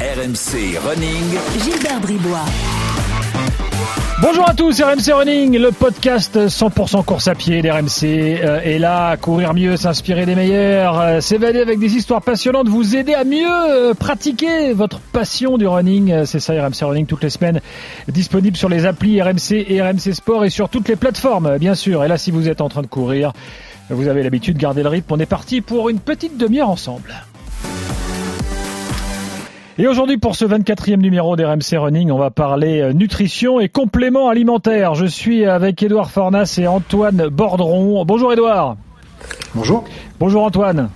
RMC Running. Gilbert Bribois. Bonjour à tous, RMC Running, le podcast 100% course à pied d'RMC euh, est là, courir mieux, s'inspirer des meilleurs, euh, s'évader avec des histoires passionnantes, vous aider à mieux euh, pratiquer votre passion du running. Euh, C'est ça RMC Running toutes les semaines, disponible sur les applis RMC et RMC Sport et sur toutes les plateformes, bien sûr. Et là, si vous êtes en train de courir, vous avez l'habitude, gardez le rythme. On est parti pour une petite demi-heure ensemble. Et aujourd'hui, pour ce 24e numéro d'RMC Running, on va parler euh, nutrition et compléments alimentaires. Je suis avec Édouard Fornas et Antoine Bordron. Bonjour Édouard. Bonjour. Bonjour Antoine.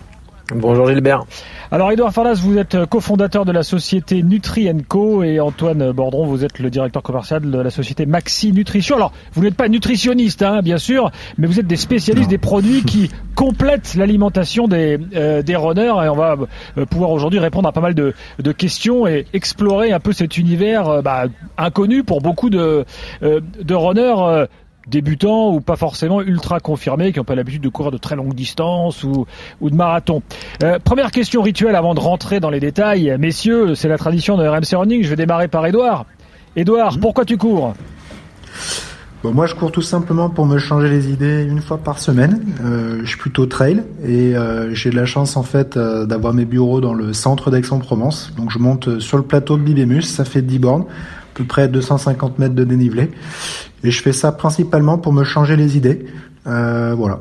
Bonjour Gilbert. Alors Édouard Farlas, vous êtes cofondateur de la société Nutri Co et Antoine Bordron, vous êtes le directeur commercial de la société Maxi Nutrition. Alors, vous n'êtes pas nutritionniste, hein, bien sûr, mais vous êtes des spécialistes Non. des produits qui complètent l'alimentation des, euh, des runners et on va euh, pouvoir aujourd'hui répondre à pas mal de, de questions et explorer un peu cet univers euh, bah, inconnu pour beaucoup de, euh, de runners. Débutants ou pas forcément ultra confirmés, qui n'ont pas l'habitude de courir de très longues distances ou, ou de marathon. Euh, première question rituelle avant de rentrer dans les détails. Messieurs, c'est la tradition de RMC Running. Je vais démarrer par Edouard. Edouard, pourquoi tu cours Bon, moi, je cours tout simplement pour me changer les idées une fois par semaine. Euh, je suis plutôt trail et euh, j'ai de la chance en fait euh, d'avoir mes bureaux dans le centre d'Aix-en-Provence. Donc, je monte sur le plateau de Bibémus, ça fait 10 bornes, à peu près 250 mètres de dénivelé. Et je fais ça principalement pour me changer les idées. Euh, voilà.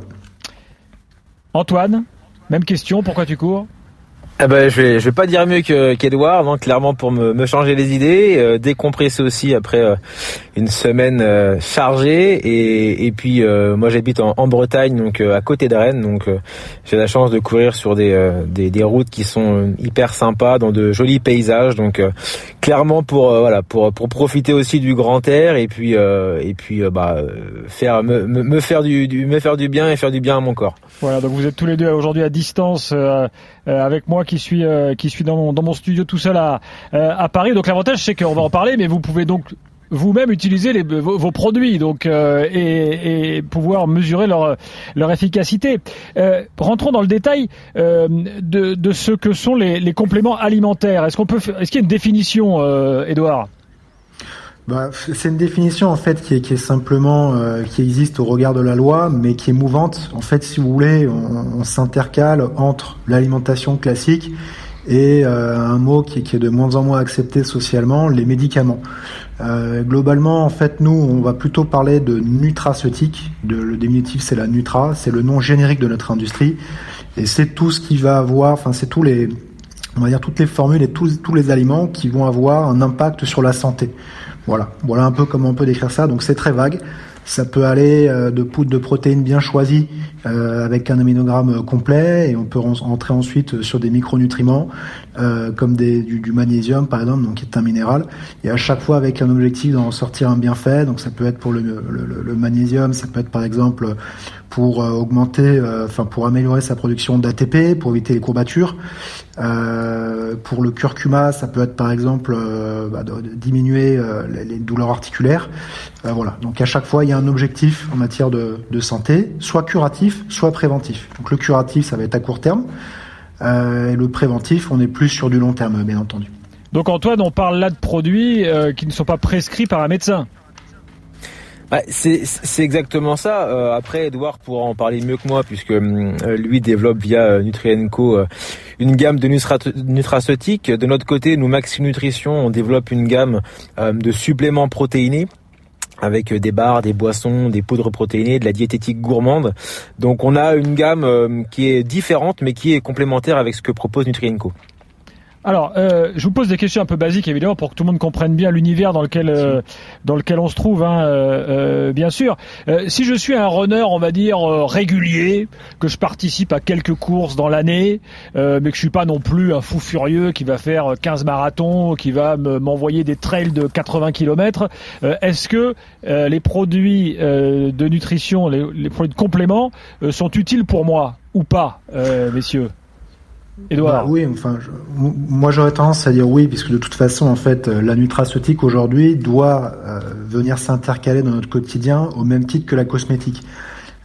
Antoine, même question, pourquoi tu cours? Ah ben, je vais, je vais pas dire mieux que qu'Edouard, donc clairement pour me, me changer les idées, euh, décompresser aussi après euh, une semaine euh, chargée. Et, et puis euh, moi j'habite en, en Bretagne donc euh, à côté de Rennes. Donc euh, j'ai la chance de courir sur des, des des routes qui sont hyper sympas dans de jolis paysages. Donc clairement pour voilà pour pour profiter aussi du grand air et puis et puis bah faire me, me, me faire du, du me faire du bien et faire du bien à mon corps. Voilà, donc vous êtes tous les deux aujourd'hui à distance euh, euh, avec moi qui suis euh, qui suis dans mon, dans mon studio tout seul à à Paris. Donc l'avantage c'est qu'on va en parler, mais vous pouvez donc vous-même utiliser les, vos, produits donc et, pouvoir mesurer leur leur efficacité. Rentrons dans le détail de, de ce que sont les, compléments alimentaires. Est-ce qu'on peut est-ce qu'il y a une définition, Edouard Bah, c'est une définition en fait qui est, simplement euh, qui existe au regard de la loi, mais qui est mouvante. En fait, si vous voulez, on, s'intercale entre l'alimentation classique et euh, un mot qui, est de moins en moins accepté socialement, les médicaments. Euh, globalement, en fait, nous, on va plutôt parler de nutraceutique. Le diminutif, c'est la nutra, c'est le nom générique de notre industrie, et c'est tout ce qui va avoir, enfin, c'est tous les, on va dire toutes les formules et tous les aliments qui vont avoir un impact sur la santé. Voilà, voilà un peu comment on peut décrire ça. Donc c'est très vague. Ça peut aller euh, de poudre de protéines bien choisies euh, avec un aminogramme euh, complet et on peut rentrer ensuite sur des micronutriments euh, comme des, du, du magnésium par exemple, donc qui est un minéral. Et à chaque fois avec un objectif d'en sortir un bienfait. Donc ça peut être pour le, le, le- magnésium, ça peut être par exemple pour euh, augmenter, euh, enfin pour améliorer sa production d'ATP, pour éviter les courbatures. Euh, pour le curcuma, ça peut être par exemple euh, bah, de, de diminuer euh, les, les douleurs articulaires. Euh, voilà. Donc à chaque fois, il y a un objectif en matière de, de santé, soit curatif, soit préventif. Donc le curatif, ça va être à court terme. Euh, et le préventif, on est plus sur du long terme, bien entendu. Donc Antoine, on parle là de produits euh, qui ne sont pas prescrits par un médecin. Bah, c'est exactement ça. Euh, après, Edouard pourra en parler mieux que moi puisque euh, lui développe via euh, Nutrienco euh, une gamme de nutraceutiques. De notre côté, nous Maxi Nutrition, on développe une gamme euh, de suppléments protéinés avec euh, des barres, des boissons, des poudres protéinées, de la diététique gourmande. Donc on a une gamme euh, qui est différente mais qui est complémentaire avec ce que propose Nutrienco. Alors, euh, je vous pose des questions un peu basiques, évidemment, pour que tout le monde comprenne bien l'univers dans lequel euh, dans lequel on se trouve, hein, euh, euh, bien sûr. Si je suis un runner, on va dire régulier, que je participe à quelques courses dans l'année, mais que je suis pas non plus un fou furieux qui va faire 15 marathons, qui va me- m'envoyer des trails de 80 km, est-ce que les produits de nutrition, les, les produits de complément, sont utiles pour moi ou pas, messieurs? Bah oui, enfin, moi j'aurais tendance à dire oui, puisque de toute façon, en fait, euh, la nutraceutique aujourd'hui doit euh, venir s'intercaler dans notre quotidien au même titre que la cosmétique.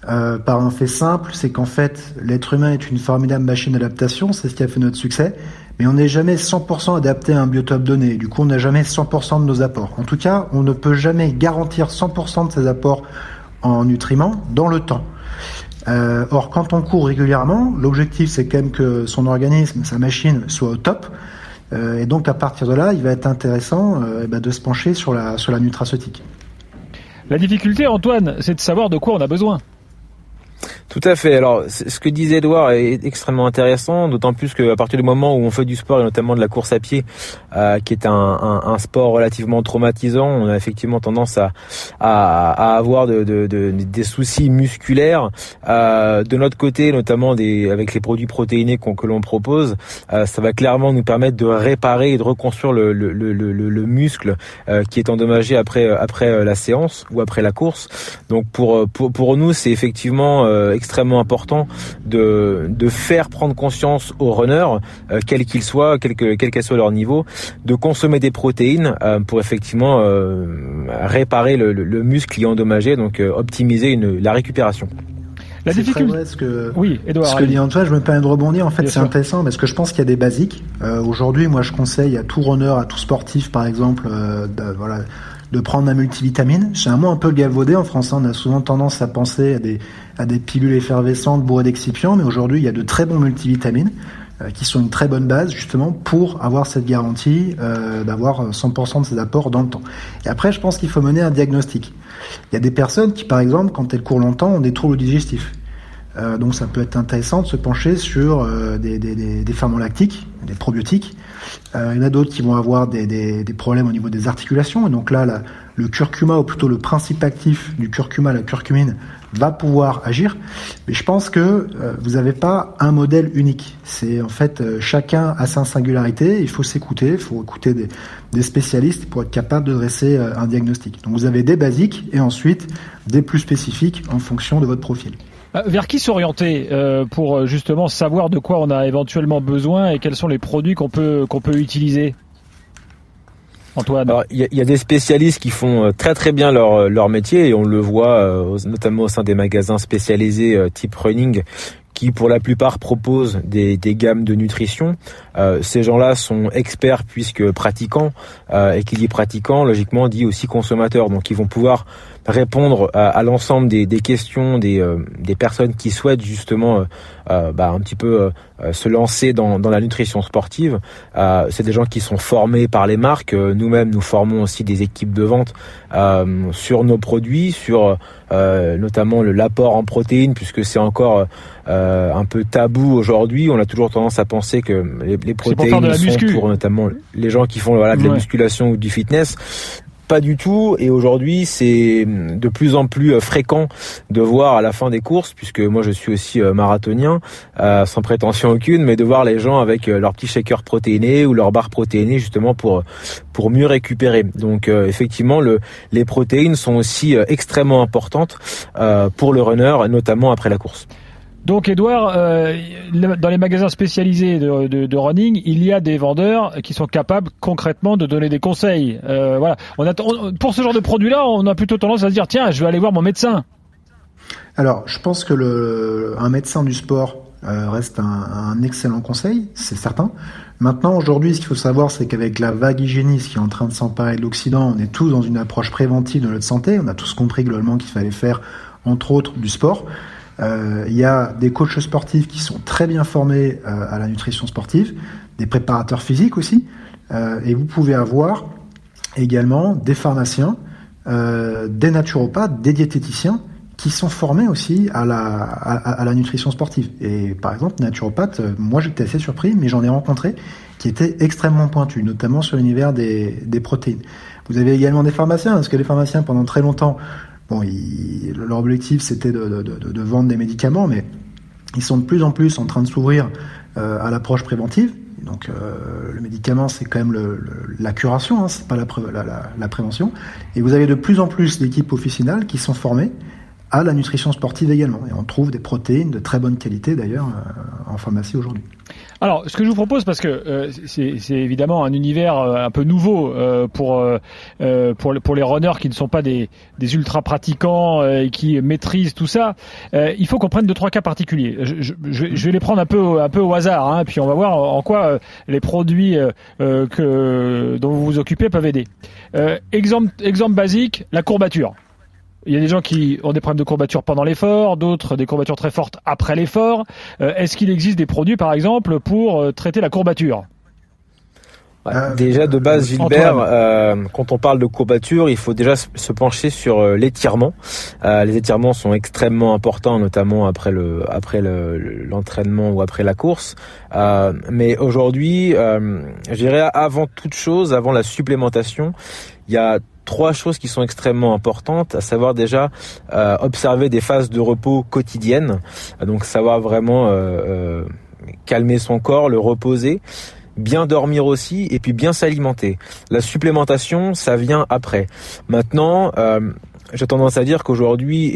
euh, par un fait simple, c'est qu'en fait, l'être humain est une formidable machine d'adaptation, c'est ce qui a fait notre succès, mais on n'est jamais 100% adapté à un biotope donné. Du coup, on n'a jamais 100% de nos apports. En tout cas, on ne peut jamais garantir 100% de ses apports en nutriments dans le temps. Euh, or, quand on court régulièrement, l'objectif c'est quand même que son organisme, sa machine soit au top. Euh, et donc à partir de là, il va être intéressant euh, eh ben, de se pencher sur la, sur la nutraceutique. La difficulté, Antoine, c'est de savoir de quoi on a besoin. Tout à fait. Alors, ce que disait Edouard est extrêmement intéressant, d'autant plus qu'à partir du moment où on fait du sport et notamment de la course à pied, euh, qui est un, un, un, sport relativement traumatisant, on a effectivement tendance à, à, à avoir de, de, de, des soucis musculaires. Euh, de notre côté, notamment des, avec les produits protéinés que l'on propose, euh, ça va clairement nous permettre de réparer et de reconstruire le, le, le, le muscle euh, qui est endommagé après après la séance ou après la course. Donc pour pour, pour nous, c'est effectivement euh, extrêmement important de, de faire prendre conscience aux runners, euh, quels qu'ils soient, quel que, quel soit leur niveau, de consommer des protéines euh, pour effectivement réparer le, le, muscle qui est endommagé, donc optimiser une, la récupération. La difficulté. Vrai, ce que, oui, Edouard, ce que dit Antoine, je me permets de rebondir. En fait, c'est intéressant parce que je pense qu'il y a des basiques. Aujourd'hui, moi, je conseille à tout runner, à tout sportif, par exemple, voilà, de prendre un multivitamine. C'est un mot un peu galvaudé en français. On a souvent tendance à penser à des, à des pilules effervescentes bourrées d'excipients, mais aujourd'hui, il y a de très bons multivitamines euh, qui sont une très bonne base justement pour avoir cette garantie euh, d'avoir 100% de ses apports dans le temps. Et après, je pense qu'il faut mener un diagnostic. Il y a des personnes qui, par exemple, quand elles courent longtemps, ont des troubles digestifs. Euh, donc ça peut être intéressant de se pencher sur euh, des, des, des, des, ferments lactiques, des probiotiques. Euh, il y en a d'autres qui vont avoir des, problèmes au niveau des articulations. Et donc là, le curcuma, ou plutôt le principe actif du curcuma, la curcumine, va pouvoir agir. Mais je pense que vous n'avez pas un modèle unique. C'est en fait chacun a sa singularité. Il faut s'écouter, il faut écouter des, spécialistes pour être capable de dresser un diagnostic. Donc vous avez des basiques et ensuite des plus spécifiques en fonction de votre profil. Euh, vers qui s'orienter euh, pour euh, justement savoir de quoi on a éventuellement besoin et quels sont les produits qu'on peut peut utiliser? Antoine Il y, a des spécialistes qui font très très bien leur, leur métier et on le voit notamment au sein des magasins spécialisés type running qui pour la plupart proposent des, gammes de nutrition. Euh, ces gens-là sont experts puisque pratiquants, euh, et qui dit pratiquant, logiquement dit aussi consommateurs. Donc ils vont pouvoir répondre à, à l'ensemble des, des, questions des, euh, des personnes qui souhaitent justement euh, bah, un petit peu se lancer dans, dans, la nutrition sportive. C'est des gens qui sont formés par les marques. Nous-mêmes, nous formons aussi des équipes de vente sur nos produits, sur notamment le l'apport en protéines, puisque c'est encore un peu tabou aujourd'hui. On a toujours tendance à penser que les, les protéines sont pour notamment les gens qui font voilà, de la musculation ou du fitness pas du tout. Et aujourd'hui, c'est de plus en plus euh, fréquent de voir à la fin des courses, puisque moi je suis aussi euh, marathonien, euh, sans prétention aucune, mais de voir les gens avec leur petit shaker protéiné ou leur barre protéinée justement pour pour mieux récupérer. Donc effectivement, le, les protéines sont aussi extrêmement importantes pour le runner, notamment après la course. Donc, Edouard, euh, dans les magasins spécialisés de, running, il y a des vendeurs qui sont capables concrètement de donner des conseils. Euh, voilà. Pour ce genre de produit-là, on a plutôt tendance à se dire tiens, je vais aller voir mon médecin. Alors, je pense que un médecin du sport euh, reste un, un, excellent conseil, c'est certain. Maintenant, aujourd'hui, ce qu'il faut savoir, c'est qu'avec la vague hygiéniste qui est en train de s'emparer de l'Occident, on est tous dans une approche préventive de notre santé. On a tous compris globalement qu'il fallait faire, entre autres, du sport. Euh, il y a des coachs sportifs qui sont très bien formés euh, à la nutrition sportive, des préparateurs physiques aussi, euh, et vous pouvez avoir également des pharmaciens, des naturopathes, des diététiciens qui sont formés aussi à la, à, la nutrition sportive. Et par exemple, naturopathe, moi j'étais assez surpris, mais j'en ai rencontré qui étaient extrêmement pointus, notamment sur l'univers des, des protéines. Vous avez également des pharmaciens, parce que les pharmaciens, pendant très longtemps, Bon, leur objectif c'était de, de, vendre des médicaments, mais ils sont de plus en plus en train de s'ouvrir euh, à l'approche préventive. Donc euh, le médicament c'est quand même la curation, hein, c'est pas la, prévention. Et vous avez de plus en plus d'équipes officinales qui sont formées à la nutrition sportive également. Et on trouve des protéines de très bonne qualité d'ailleurs en pharmacie aujourd'hui. Alors, ce que je vous propose, parce que euh, c'est évidemment un univers euh, un peu nouveau euh, pour, pour, pour les runners qui ne sont pas des, des ultra pratiquants et qui maîtrisent tout ça, il faut qu'on prenne deux trois cas particuliers. Je, je, vais les prendre un peu un peu au hasard, hein, puis on va voir en quoi les produits que dont vous vous occupez peuvent aider. exemple exemple basique, la courbature. Il y a des gens qui ont des problèmes de courbature pendant l'effort, d'autres des courbatures très fortes après l'effort. Euh, est-ce qu'il existe des produits, par exemple, pour euh, traiter la courbature? Euh, déjà de base, Gilbert, quand on parle de courbature, il faut déjà se pencher sur l'étirement. les étirements sont extrêmement importants, notamment après le après l'entraînement ou après la course. mais aujourd'hui, je dirais avant toute chose, avant la supplémentation, il y a trois choses qui sont extrêmement importantes, à savoir déjà euh, observer des phases de repos quotidiennes, donc savoir vraiment euh, euh, calmer son corps, le reposer, bien dormir aussi et puis bien s'alimenter. La supplémentation, ça vient après. Maintenant, j'ai tendance à dire qu'aujourd'hui,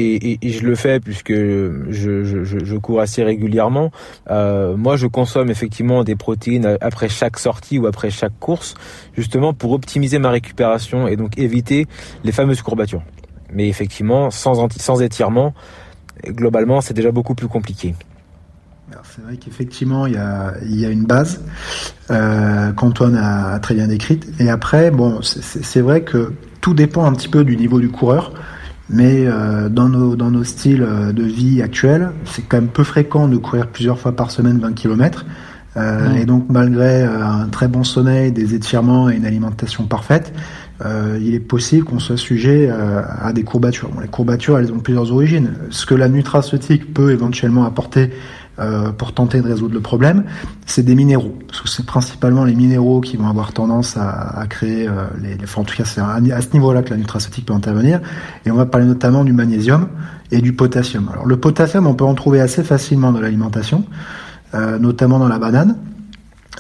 et, je le fais puisque je, cours assez régulièrement, euh, moi je consomme effectivement des protéines après chaque sortie ou après chaque course, justement pour optimiser ma récupération et donc éviter les fameuses courbatures. Mais effectivement, sans, sans étirement, globalement, c'est déjà beaucoup plus compliqué. C'est vrai qu'effectivement, il y a, il y a une base euh, qu'Antoine a très bien décrite. Et après, bon, c'est vrai que tout dépend un petit peu du niveau du coureur. Mais euh, dans, nos, dans nos styles euh, de vie actuels, c'est quand même peu fréquent de courir plusieurs fois par semaine 20 km. Euh, Et donc malgré euh, un très bon sommeil, des étirements et une alimentation parfaite, euh, il est possible qu'on soit sujet à des courbatures. Bon, les courbatures, elles ont plusieurs origines. Ce que la nutraceutique peut éventuellement apporter euh, pour tenter de résoudre le problème, c'est des minéraux. C'est principalement les minéraux qui vont avoir tendance à, créer euh, les, les en tout cas c'est à, ce niveau-là que la nutraceutique peut intervenir. Et on va parler notamment du magnésium et du potassium. Alors le potassium, on peut en trouver assez facilement dans l'alimentation, euh, notamment dans la banane.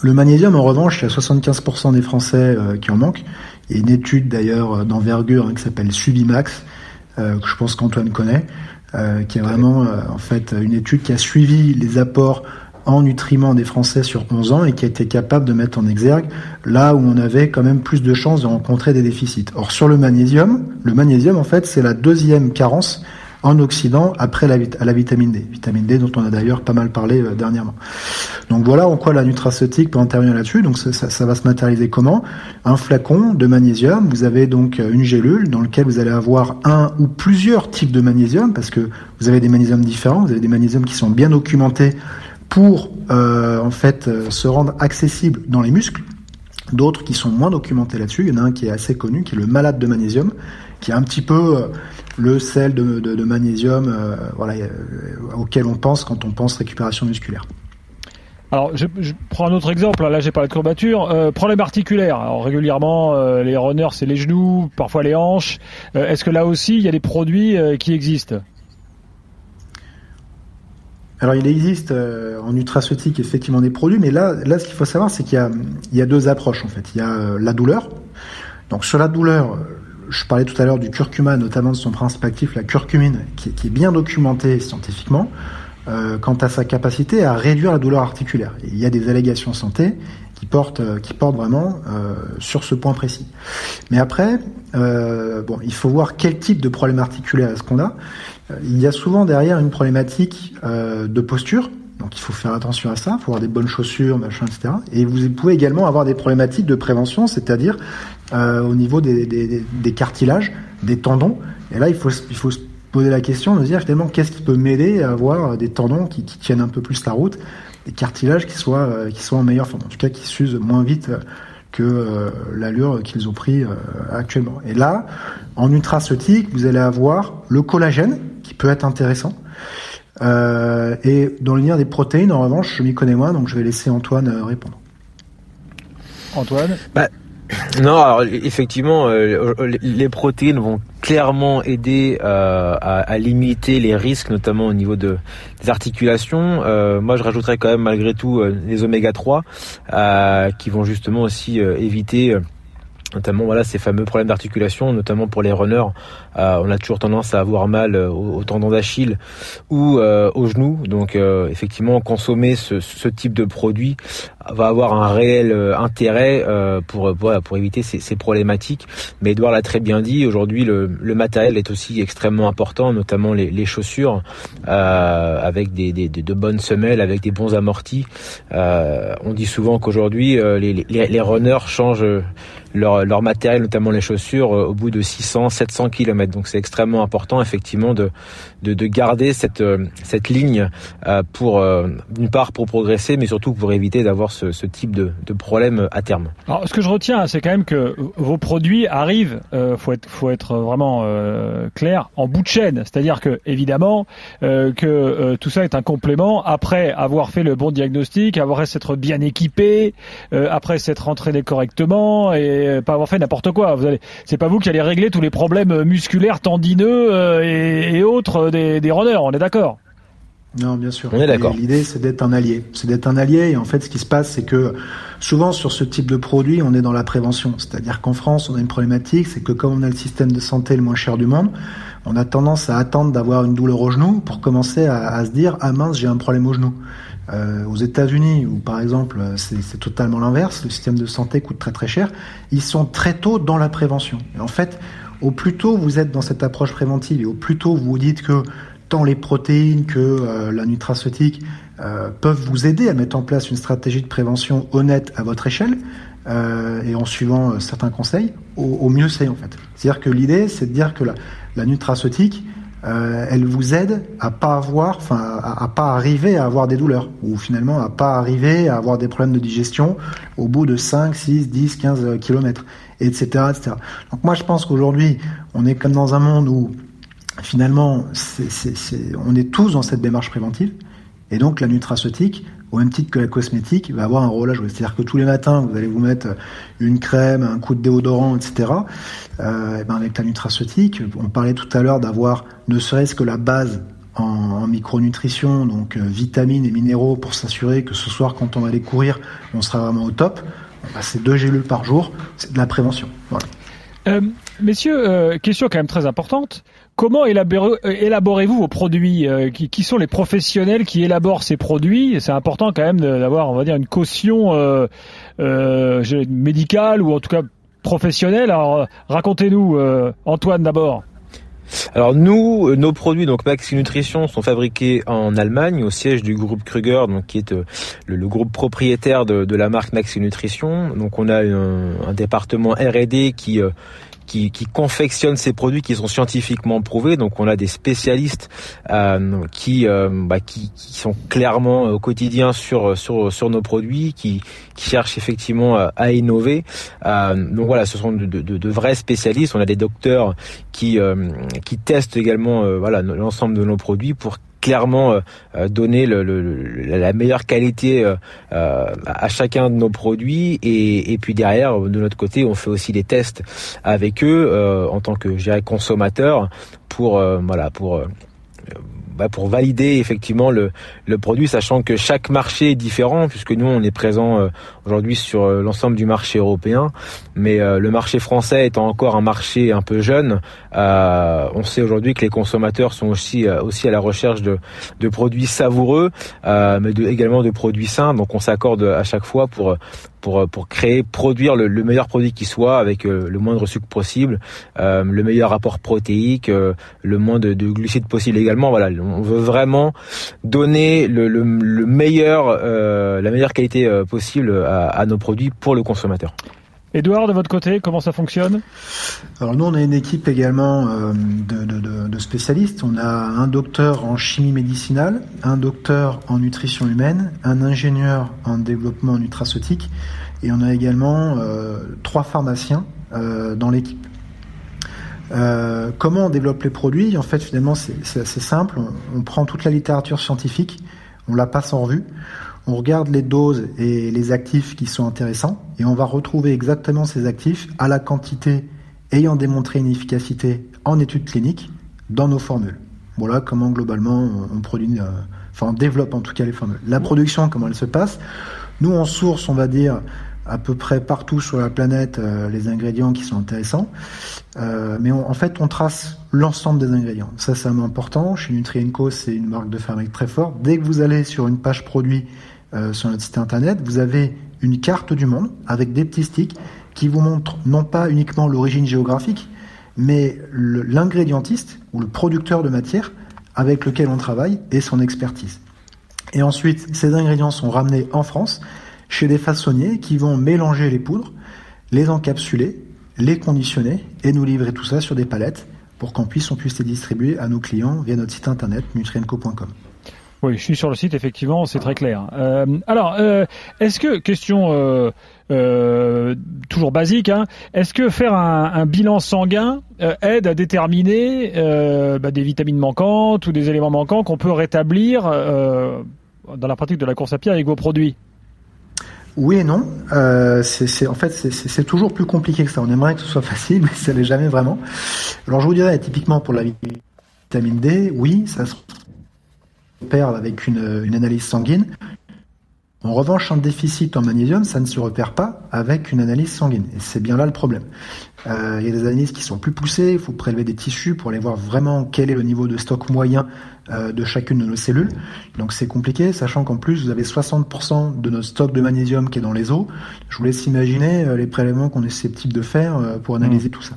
Le magnésium, en revanche, il y a 75% des Français euh, qui en manquent. Il y a une étude d'ailleurs d'envergure hein, qui s'appelle Subimax, que je pense qu'Antoine connaît, euh, qui est vraiment euh, en fait une étude qui a suivi les apports en nutriments des Français sur 11 ans et qui a été capable de mettre en exergue là où on avait quand même plus de chances de rencontrer des déficits. Or sur le magnésium, le magnésium en fait c'est la deuxième carence en Occident après la, la vitamine D. Vitamine D dont on a d'ailleurs pas mal parlé euh, dernièrement. Donc voilà en quoi la nutraceutique peut intervenir là-dessus. Donc ça, ça, va se matérialiser comment? Un flacon de magnésium. Vous avez donc euh, une gélule dans laquelle vous allez avoir un ou plusieurs types de magnésium parce que vous avez des magnésiums différents. Vous avez des magnésiums qui sont bien documentés pour euh, en fait euh, se rendre accessibles dans les muscles d'autres qui sont moins documentés là-dessus. Il y en a un qui est assez connu, qui est le malade de magnésium, qui est un petit peu euh, le sel de, magnésium euh, voilà, euh, auquel on pense quand on pense récupération musculaire. Alors, je, prends un autre exemple. Là, j'ai parlé de courbature. Euh, problème articulaire. Alors, régulièrement, les runners, c'est les genoux, parfois les hanches. Est-ce que là aussi, il y a des produits qui existent? Alors il existe en nutraceutique effectivement des produits, mais là, là ce qu'il faut savoir, c'est qu'il y y a deux approches en fait. Il y a la douleur. Donc sur la douleur, je parlais tout à l'heure du curcuma, notamment de son principe actif, la curcumine, qui, est bien documentée scientifiquement, euh, quant à sa capacité à réduire la douleur articulaire. il y a des allégations santé qui portent, euh, qui portent vraiment euh, sur ce point précis. Mais après, bon, il faut voir quel type de problème articulaire est-ce qu'on a. Il y a souvent derrière une problématique de posture, donc il faut faire attention à ça, il faut avoir des bonnes chaussures, machin, etc. Et vous pouvez également avoir des problématiques de prévention, c'est-à-dire euh, au niveau des, cartilages, des tendons. Et là, il faut, se poser la question de dire finalement qu'est-ce qui peut m'aider à avoir des tendons qui, tiennent un peu plus la route, des cartilages qui soient, euh, qui soient en meilleure forme, en tout cas qui s'usent moins vite que euh, l'allure qu'ils ont pris actuellement. Et là, en nutraceutique, vous allez avoir le collagène qui peut être intéressant. Euh, et dans le lien des protéines, en revanche, je m'y connais moins, donc je vais laisser Antoine euh, répondre. Antoine bah, Non, alors effectivement, euh, les protéines vont clairement aider à, à, limiter les risques, notamment au niveau de, des articulations. moi, je rajouterais quand même malgré tout les oméga 3 qui vont justement aussi éviter notamment voilà ces fameux problèmes d'articulation, notamment pour les runners. Euh, on a toujours tendance à avoir mal euh, au, tendon d'Achille ou euh, au genou. Donc effectivement, consommer ce, type de produit va avoir un réel intérêt pour voilà, pour éviter ces, ces, problématiques. Mais Edouard l'a très bien dit. Aujourd'hui, le, le, matériel est aussi extrêmement important, notamment les, les chaussures avec des, des, de bonnes semelles, avec des bons amortis. on dit souvent qu'aujourd'hui, les, les, les runners changent leur, leur matériel, notamment les chaussures, euh, au bout de 600, 700 km. Donc c'est extrêmement important effectivement de, de, de garder cette, euh, cette ligne euh, pour d'une part pour progresser, mais surtout pour éviter d'avoir ce, type de, problème à terme. Alors ce que je retiens, c'est quand même que vos produits arrivent, euh, faut être vraiment euh, clair, en bout de chaîne. C'est-à-dire que évidemment euh, que tout ça est un complément après avoir fait le bon diagnostic, avoir s'être bien équipé, après s'être entraîné correctement et euh, pas avoir fait n'importe quoi. Vous allez, c'est pas vous qui allez régler tous les problèmes musculaires, tendineux euh, et, autres des, des runners. On est d'accord. Non, bien sûr. On est d'accord. L'idée, c'est d'être un allié. C'est d'être un allié. Et en fait, ce qui se passe, c'est que souvent sur ce type de produit, on est dans la prévention. C'est-à-dire qu'en France, on a une problématique, c'est que comme on a le système de santé le moins cher du monde, on a tendance à attendre d'avoir une douleur au genou pour commencer à, à se dire ah mince, j'ai un problème au genou. Euh, aux États-Unis, où par exemple c'est totalement l'inverse, le système de santé coûte très très cher, ils sont très tôt dans la prévention. Et en fait, au plus tôt vous êtes dans cette approche préventive et au plus tôt vous vous dites que tant les protéines que euh, la nutraceutique euh, peuvent vous aider à mettre en place une stratégie de prévention honnête à votre échelle euh, et en suivant certains conseils, au, mieux c'est en fait. C'est-à-dire que l'idée, c'est de dire que la, la nutraceutique, euh, elle vous aide à pas avoir, enfin, à, pas arriver à avoir des douleurs, ou finalement à pas arriver à avoir des problèmes de digestion au bout de 5, 6, 10, 15 kilomètres, etc., etc. Donc moi, je pense qu'aujourd'hui, on est comme dans un monde où finalement, on est tous dans cette démarche préventive, et donc la nutraceutique, au même titre que la cosmétique, va avoir un rôle à jouer. C'est-à-dire que tous les matins, vous allez vous mettre une crème, un coup de déodorant, etc. Euh, et ben avec la nutraceutique, on parlait tout à l'heure d'avoir ne serait-ce que la base en, micronutrition, donc euh, vitamines et minéraux pour s'assurer que ce soir, quand on va aller courir, on sera vraiment au top. Ben, c'est deux gélules par jour, c'est de la prévention. Voilà. Euh, messieurs, question quand même très importante. Comment euh, élaborez-vous vos produits qui, qui, sont les professionnels qui élaborent ces produits? C'est important quand même d'avoir, on va dire, une caution médicale ou en tout cas professionnelle. Alors, racontez-nous, Antoine d'abord. Alors nous, nos produits donc Maxi Nutrition sont fabriqués en Allemagne au siège du groupe Kruger, donc qui est le, groupe propriétaire de, la marque Maxi Nutrition. Donc on a un département R&D qui qui, confectionnent ces produits qui sont scientifiquement prouvés. Donc on a des spécialistes euh, qui, euh, bah, qui, qui sont clairement au quotidien sur sur sur nos produits, qui, qui cherchent effectivement à innover. Euh, donc voilà, ce sont de, de, vrais spécialistes. On a des docteurs qui euh, qui testent également euh, voilà l'ensemble de nos produits pour clairement euh, euh, donner le, la meilleure qualité euh, à chacun de nos produits. Et, et, puis derrière de notre côté on fait aussi des tests avec eux en tant que je consommateur pour voilà pour bah, pour valider effectivement le, le, produit, sachant que chaque marché est différent, puisque nous on est présent aujourd'hui sur l'ensemble du marché européen, mais le marché français étant encore un marché un peu jeune, euh, on sait aujourd'hui que les consommateurs sont aussi aussi à la recherche de, de produits savoureux, euh, mais également de produits sains. Donc on s'accorde à chaque fois pour pour, pour créer, produire le, meilleur produit qui soit avec le moindre sucre possible, euh, le meilleur rapport protéique, le moins de, de, glucides possible également. Voilà, on veut vraiment donner le, le, meilleur, la meilleure qualité possible à nos produits pour le consommateur. Edouard, de votre côté, comment ça fonctionne? Alors nous, on a une équipe également euh, de, spécialistes. On a un docteur en chimie médicinale, un docteur en nutrition humaine, un ingénieur en développement nutraceutique, et on a également euh, trois pharmaciens euh, dans l'équipe. Comment on développe les produits? En fait, finalement, c'est assez simple. On prend toute la littérature scientifique, on la passe en revue on regarde les doses et les actifs qui sont intéressants et on va retrouver exactement ces actifs à la quantité ayant démontré une efficacité en études cliniques dans nos formules. Voilà comment globalement on produit, euh, enfin on développe en tout cas les formules. La production, comment elle se passe? Nous, on source, on va dire, à peu près partout sur la planète les ingrédients qui sont intéressants. mais en fait, on trace l'ensemble des ingrédients. Ça, c'est important. Chez Nutrienco, c'est une marque de fabrique très forte. Dès que vous allez sur une page produit sur notre site internet, vous avez une carte du monde avec des petits sticks qui vous montrent non pas uniquement l'origine géographique, mais l'ingrédientiste ou le producteur de matière avec lequel on travaille et son expertise. Et ensuite, ces ingrédients sont ramenés en France chez des façonniers qui vont mélanger les poudres, les encapsuler, les conditionner et nous livrer tout ça sur des palettes pour qu'on puisse, on les distribuer à nos clients via notre site internet nutrienco.com. Oui, je suis sur le site, effectivement, c'est très clair. Euh, alors, euh, est-ce que, question euh, toujours basique, hein, est-ce que faire un, bilan sanguin aide à déterminer bah, des vitamines manquantes ou des éléments manquants qu'on peut rétablir dans la pratique de la course à pied avec vos produits? Oui et non. en fait, c'est, toujours plus compliqué que ça. On aimerait que ce soit facile, mais ça n'est jamais vraiment. Alors, je vous dirais, typiquement pour la vitamine D, oui, ça se repère avec une, une analyse sanguine. En revanche, un déficit en magnésium, ça ne se repère pas avec une analyse sanguine. Et c'est bien là le problème. Euh, il y a des analyses qui sont plus poussées, il faut prélever des tissus pour aller voir vraiment quel est le niveau de stock moyen euh, de chacune de nos cellules. Donc c'est compliqué, sachant qu'en plus vous avez 60% de notre stock de magnésium qui est dans les os. Je vous laisse imaginer euh, les prélèvements qu'on est susceptible de faire euh, pour analyser mmh. tout ça.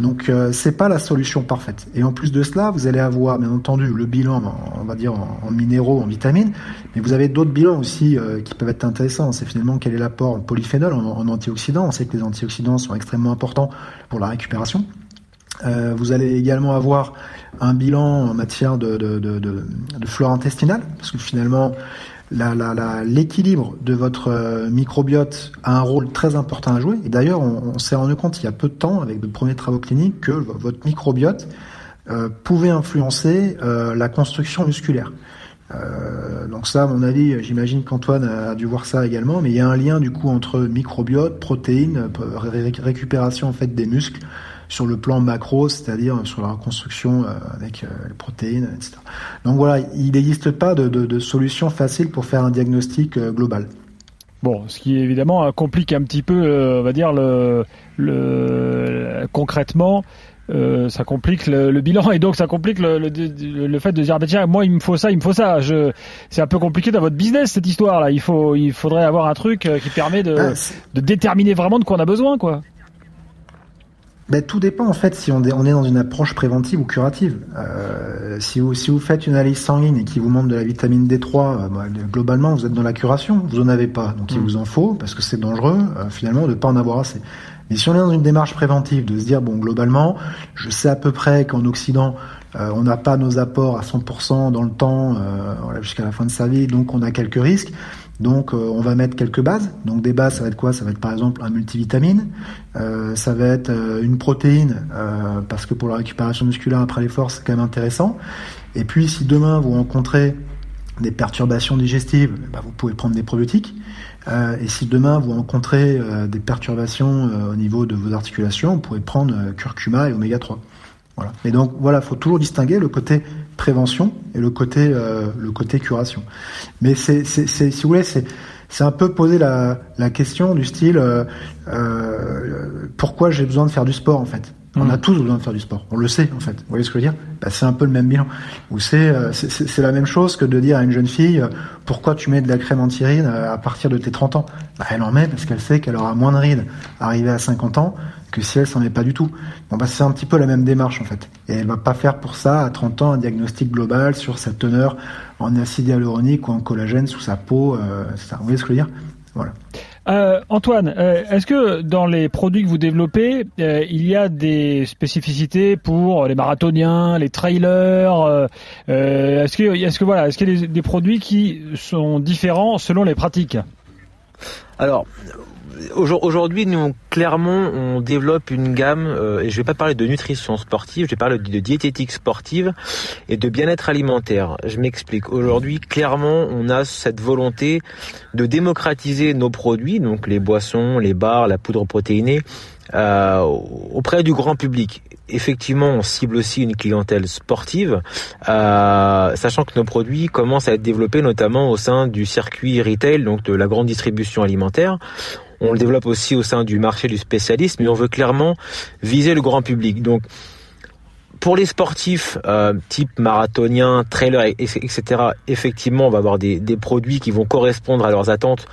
Donc c'est pas la solution parfaite. Et en plus de cela, vous allez avoir bien entendu le bilan, on va dire en, minéraux, en vitamines, mais vous avez d'autres bilans aussi qui peuvent être intéressants. C'est finalement quel est l'apport en polyphénol, en, en antioxydants. On sait que les antioxydants sont extrêmement importants pour la récupération. Euh, vous allez également avoir un bilan en matière de, flore intestinale, parce que finalement, l'équilibre de votre euh, microbiote a un rôle très important à jouer. Et d'ailleurs, on, s'est rendu compte il y a peu de temps, avec de premiers travaux cliniques, que votre microbiote euh, pouvait influencer la construction musculaire. Donc ça, à mon avis, j'imagine qu'Antoine a dû voir ça également, mais il y a un lien du coup entre microbiote, protéines, récupération en fait des muscles sur le plan macro, c'est-à-dire sur la reconstruction euh, avec euh, les protéines, etc. Donc voilà, il n'existe pas de, solution facile pour faire un diagnostic euh, global. Bon, ce qui évidemment complique un petit peu, on va dire le concrètement. Euh, ça complique le, le, bilan et donc ça complique le, le, le fait de dire bah tiens moi il me faut ça il me faut ça. Je c'est un peu compliqué dans votre business cette histoire là il faut il faudrait avoir un truc qui permet de, ah, de déterminer vraiment de quoi on a besoin quoi ben, tout dépend en fait si on est, dans une approche préventive ou curative. Euh, si, vous, si vous faites une analyse sanguine et qui vous montre de la vitamine D3, euh, bah, globalement vous êtes dans la curation, vous en avez pas, donc il mm. vous en faut parce que c'est dangereux euh, finalement de pas en avoir assez. Mais si on est dans une démarche préventive, de se dire bon globalement, je sais à peu près qu'en Occident on n'a pas nos apports à 100% dans le temps jusqu'à la fin de sa vie, donc on a quelques risques. Donc euh, on va mettre quelques bases. Donc des bases, ça va être quoi? Ça va être par exemple un multivitamine, euh, ça va être euh, une protéine, parce que pour la récupération musculaire après l'effort, c'est quand même intéressant. Et puis si demain vous rencontrez des perturbations digestives, bah, vous pouvez prendre des probiotiques. et si demain vous rencontrez des perturbations au niveau de vos articulations, vous pouvez prendre curcuma et oméga 3. Voilà. Et donc voilà, faut toujours distinguer le côté prévention et le côté euh, le côté curation. Mais c'est c'est si vous voulez c'est c'est un peu poser la, la question du style euh, euh, pourquoi j'ai besoin de faire du sport en fait? On a mm. tous besoin de faire du sport. On le sait, en fait. Vous voyez ce que je veux dire? Bah, C'est un peu le même bilan. Ou c'est c'est la même chose que de dire à une jeune fille pourquoi tu mets de la crème anti-rides à partir de tes 30 ans? Bah, Elle en met parce qu'elle sait qu'elle aura moins de rides arrivée à 50 ans que si elle s'en met pas du tout. Bon bah c'est un petit peu la même démarche en fait. Et elle va pas faire pour ça à 30 ans un diagnostic global sur sa teneur en acide hyaluronique ou en collagène sous sa peau. Euh, ça. Vous voyez ce que je veux dire? Voilà. Euh, Antoine, euh, est-ce que dans les produits que vous développez, euh, il y a des spécificités pour les marathoniens, les trailers Est-ce que, est-ce que voilà, est-ce qu'il y a des produits qui sont différents selon les pratiques? Alors, aujourd'hui, nous, clairement, on développe une gamme, euh, et je vais pas parler de nutrition sportive, je vais parler de diététique sportive et de bien-être alimentaire. Je m'explique. Aujourd'hui, clairement, on a cette volonté de démocratiser nos produits, donc les boissons, les bars, la poudre protéinée, euh, auprès du grand public. Effectivement, on cible aussi une clientèle sportive, euh, sachant que nos produits commencent à être développés notamment au sein du circuit retail, donc de la grande distribution alimentaire on le développe aussi au sein du marché du spécialiste, mais on veut clairement viser le grand public. Donc pour les sportifs euh, type marathonien, trailer, etc., effectivement, on va avoir des, produits qui vont correspondre à leurs attentes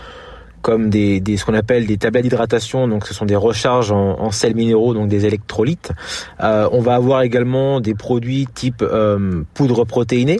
comme des, ce qu'on appelle des tablettes d'hydratation, donc ce sont des recharges en, sels minéraux, donc des électrolytes. Euh, on va avoir également des produits type euh, poudre protéinée,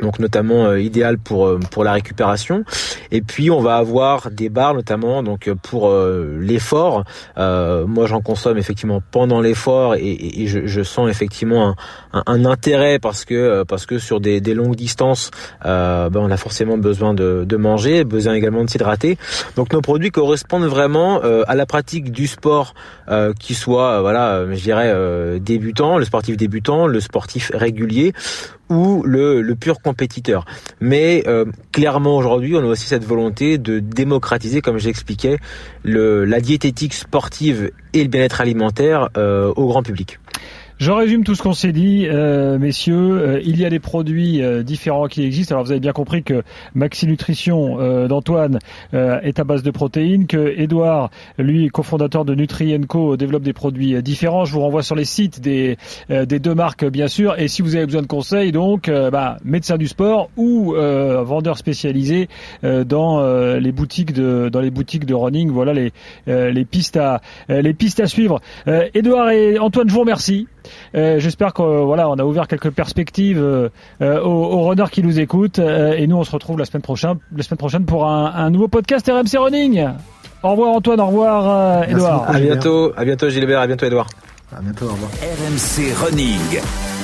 donc notamment euh, idéal pour euh, pour la récupération. Et puis on va avoir des barres notamment donc pour euh, l'effort. Moi j'en consomme effectivement pendant l'effort et, et je, je, sens effectivement un, un, intérêt parce que parce que sur des, des longues distances ben on a forcément besoin de, de manger besoin également de s'hydrater. Donc nos produits correspondent vraiment à la pratique du sport qui soit voilà je dirais débutant le sportif débutant le sportif régulier ou le, le pur compétiteur. Mais euh, clairement aujourd'hui, on a aussi cette volonté de démocratiser, comme j'expliquais, la diététique sportive et le bien-être alimentaire euh, au grand public. Je résume tout ce qu'on s'est dit, euh, messieurs. Euh, il y a des produits euh, différents qui existent. Alors vous avez bien compris que Maxi Nutrition d'Antoine est à base de protéines, que Edouard, lui, cofondateur de Nutrienco, développe des produits différents. Je vous renvoie sur les sites des, des deux marques, bien sûr. Et si vous avez besoin de conseils, donc, bah, médecin du sport ou vendeur spécialisé dans les boutiques de dans les boutiques de running. Voilà les les pistes à les pistes à suivre. Edouard et Antoine, je vous remercie. Euh, j'espère que voilà, on a ouvert quelques perspectives euh, euh, aux, runners qui nous écoutent. et nous, on se retrouve la semaine prochaine, la semaine prochaine pour un, nouveau podcast RMC Running. Au revoir Antoine, au revoir Edouard. À bientôt, à bientôt Gilbert, à bientôt Edouard. À bientôt, au revoir. RMC Running.